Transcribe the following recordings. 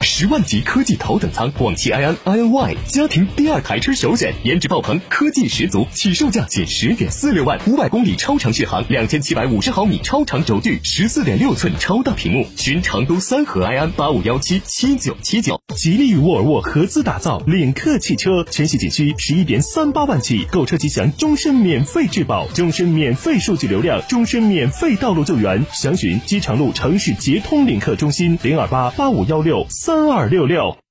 十万级科技头等舱广汽埃安 iNY 家庭第二台车首选，颜值爆棚，科技十足，起售价仅十点四六万，五百公里超长续航，两千七百五十毫米超长轴距，十四点六寸超大屏幕。寻成都三河埃安八五幺七七九七九。吉利与沃尔沃合资打造领克汽车，全系仅需十一点三八万起，购车即享终身免费质保，终身免费数据流量，终身免费道路救援。详询机场路城市捷通领克中心零二八八五幺六。三二六六，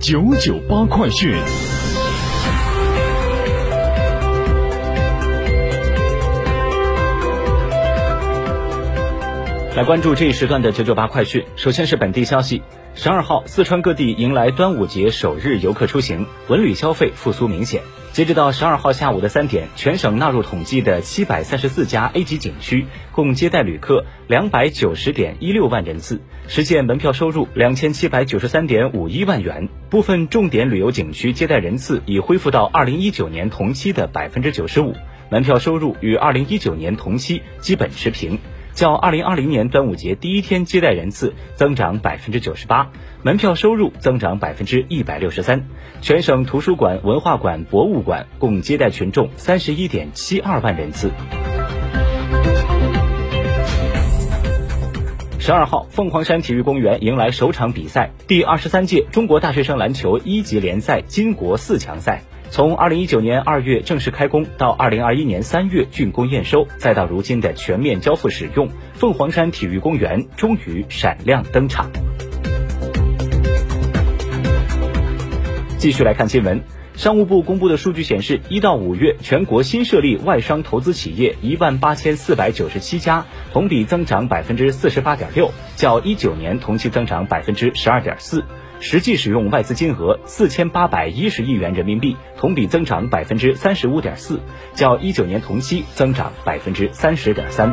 九九八快讯。来关注这一时段的九九八快讯。首先是本地消息，十二号，四川各地迎来端午节首日游客出行，文旅消费复苏明显。截止到十二号下午的三点，全省纳入统计的七百三十四家 A 级景区，共接待旅客两百九十点一六万人次，实现门票收入两千七百九十三点五一万元。部分重点旅游景区接待人次已恢复到二零一九年同期的百分之九十五，门票收入与二零一九年同期基本持平。较二零二零年端午节第一天接待人次增长百分之九十八，门票收入增长百分之一百六十三。全省图书馆、文化馆、博物馆共接待群众三十一点七二万人次。十二号，凤凰山体育公园迎来首场比赛——第二十三届中国大学生篮球一级联赛金国四强赛。从二零一九年二月正式开工，到二零二一年三月竣工验收，再到如今的全面交付使用，凤凰山体育公园终于闪亮登场。继续来看新闻，商务部公布的数据显示，一到五月，全国新设立外商投资企业一万八千四百九十七家，同比增长百分之四十八点六，较一九年同期增长百分之十二点四。实际使用外资金额四千八百一十亿元人民币，同比增长百分之三十五点四，较一九年同期增长百分之三十点三。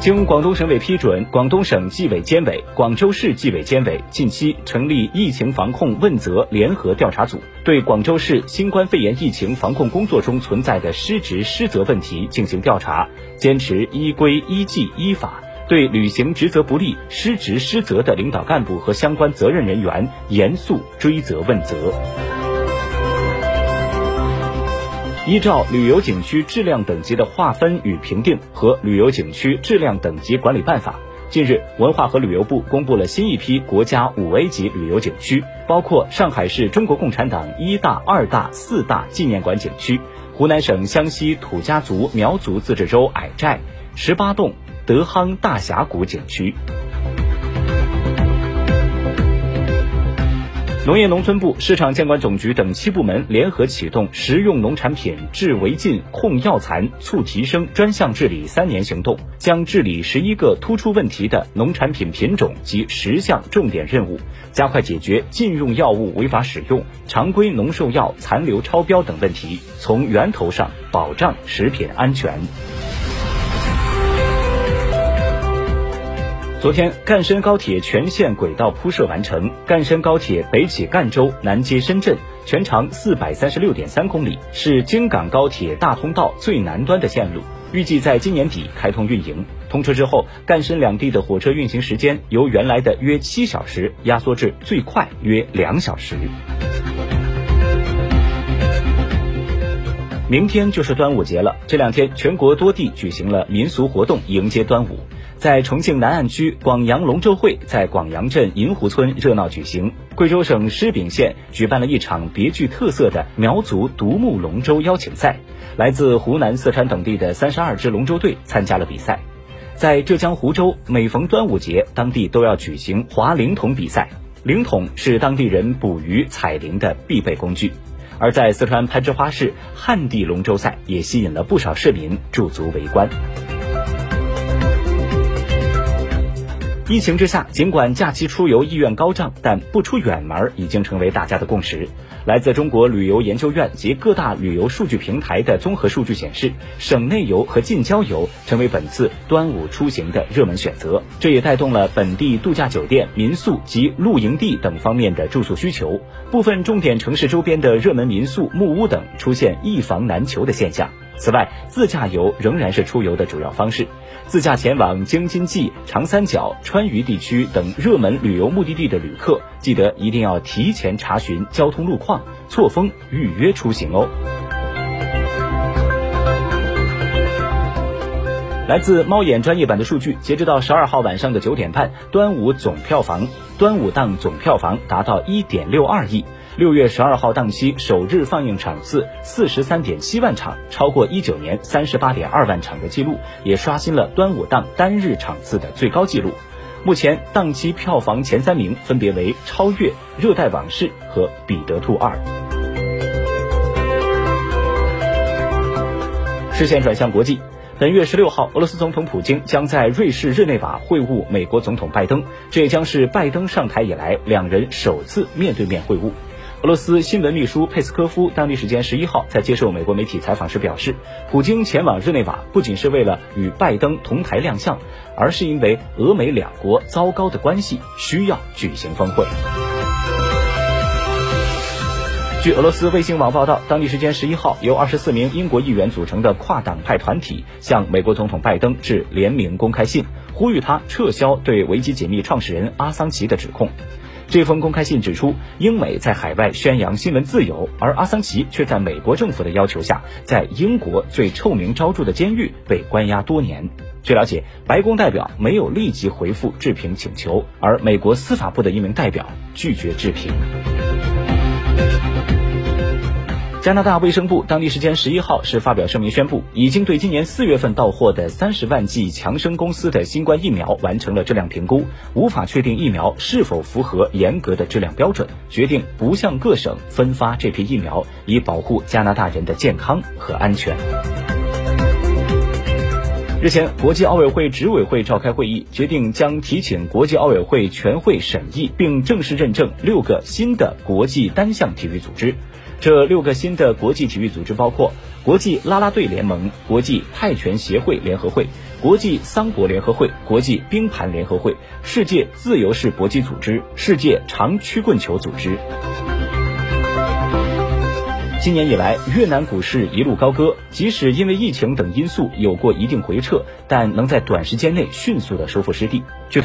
经广东省委批准，广东省纪委监委、广州市纪委监委近期成立疫情防控问责联合调查组，对广州市新冠肺炎疫情防控工作中存在的失职失责问题进行调查，坚持依规依纪依法，对履行职责不力、失职失责的领导干部和相关责任人员严肃追责问责。依照旅游景区质量等级的划分与评定和旅游景区质量等级管理办法，近日，文化和旅游部公布了新一批国家五 A 级旅游景区，包括上海市中国共产党一大、二大、四大纪念馆景区、湖南省湘西土家族苗族自治州矮寨、十八洞德夯大峡谷景区。农业农村部、市场监管总局等七部门联合启动食用农产品治违禁、控药残、促提升专项治理三年行动，将治理十一个突出问题的农产品品种及十项重点任务，加快解决禁用药物违法使用、常规农兽药残留超标等问题，从源头上保障食品安全。昨天，赣深高铁全线轨道铺设完成。赣深高铁北起赣州，南接深圳，全长四百三十六点三公里，是京港高铁大通道最南端的线路，预计在今年底开通运营。通车之后，赣深两地的火车运行时间由原来的约七小时压缩至最快约两小时。明天就是端午节了，这两天全国多地举行了民俗活动迎接端午。在重庆南岸区广阳龙舟会在广阳镇银湖村热闹举行。贵州省施秉县举办了一场别具特色的苗族独木龙舟邀请赛，来自湖南、四川等地的三十二支龙舟队参加了比赛。在浙江湖州，每逢端午节，当地都要举行划灵桶比赛。灵桶是当地人捕鱼采灵的必备工具。而在四川攀枝花市，旱地龙舟赛也吸引了不少市民驻足围观。疫情之下，尽管假期出游意愿高涨，但不出远门已经成为大家的共识。来自中国旅游研究院及各大旅游数据平台的综合数据显示，省内游和近郊游成为本次端午出行的热门选择。这也带动了本地度假酒店、民宿及露营地等方面的住宿需求。部分重点城市周边的热门民宿、木屋等出现一房难求的现象。此外，自驾游仍然是出游的主要方式。自驾前往京津冀、长三角、川渝地区等热门旅游目的地的旅客，记得一定要提前查询交通路况，错峰预约出行哦。来自猫眼专业版的数据，截止到十二号晚上的九点半，端午总票房，端午档总票房达到一点六二亿。六月十二号档期首日放映场次四十三点七万场，超过一九年三十八点二万场的记录，也刷新了端午档单日场次的最高纪录。目前档期票房前三名分别为《超越》《热带往事》和《彼得兔二》。视线转向国际，本月十六号，俄罗斯总统普京将在瑞士日内瓦会晤美国总统拜登，这也将是拜登上台以来两人首次面对面会晤。俄罗斯新闻秘书佩斯科夫当地时间十一号在接受美国媒体采访时表示，普京前往日内瓦不仅是为了与拜登同台亮相，而是因为俄美两国糟糕的关系需要举行峰会。据俄罗斯卫星网报道，当地时间十一号，由二十四名英国议员组成的跨党派团体向美国总统拜登致联名公开信，呼吁他撤销对维基解密创始人阿桑奇的指控。这封公开信指出，英美在海外宣扬新闻自由，而阿桑奇却在美国政府的要求下，在英国最臭名昭著的监狱被关押多年。据了解，白宫代表没有立即回复置评请求，而美国司法部的一名代表拒绝置评。加拿大卫生部当地时间十一号是发表声明宣布，已经对今年四月份到货的三十万剂强生公司的新冠疫苗完成了质量评估，无法确定疫苗是否符合严格的质量标准，决定不向各省分发这批疫苗，以保护加拿大人的健康和安全。日前，国际奥委会执委会召开会议，决定将提请国际奥委会全会审议并正式认证六个新的国际单项体育组织。这六个新的国际体育组织包括国际啦啦队联盟、国际泰拳协会联合会、国际桑博联合会、国际冰盘联合会、世界自由式搏击组织、世界长曲棍球组织。今年以来，越南股市一路高歌，即使因为疫情等因素有过一定回撤，但能在短时间内迅速的收复失地。据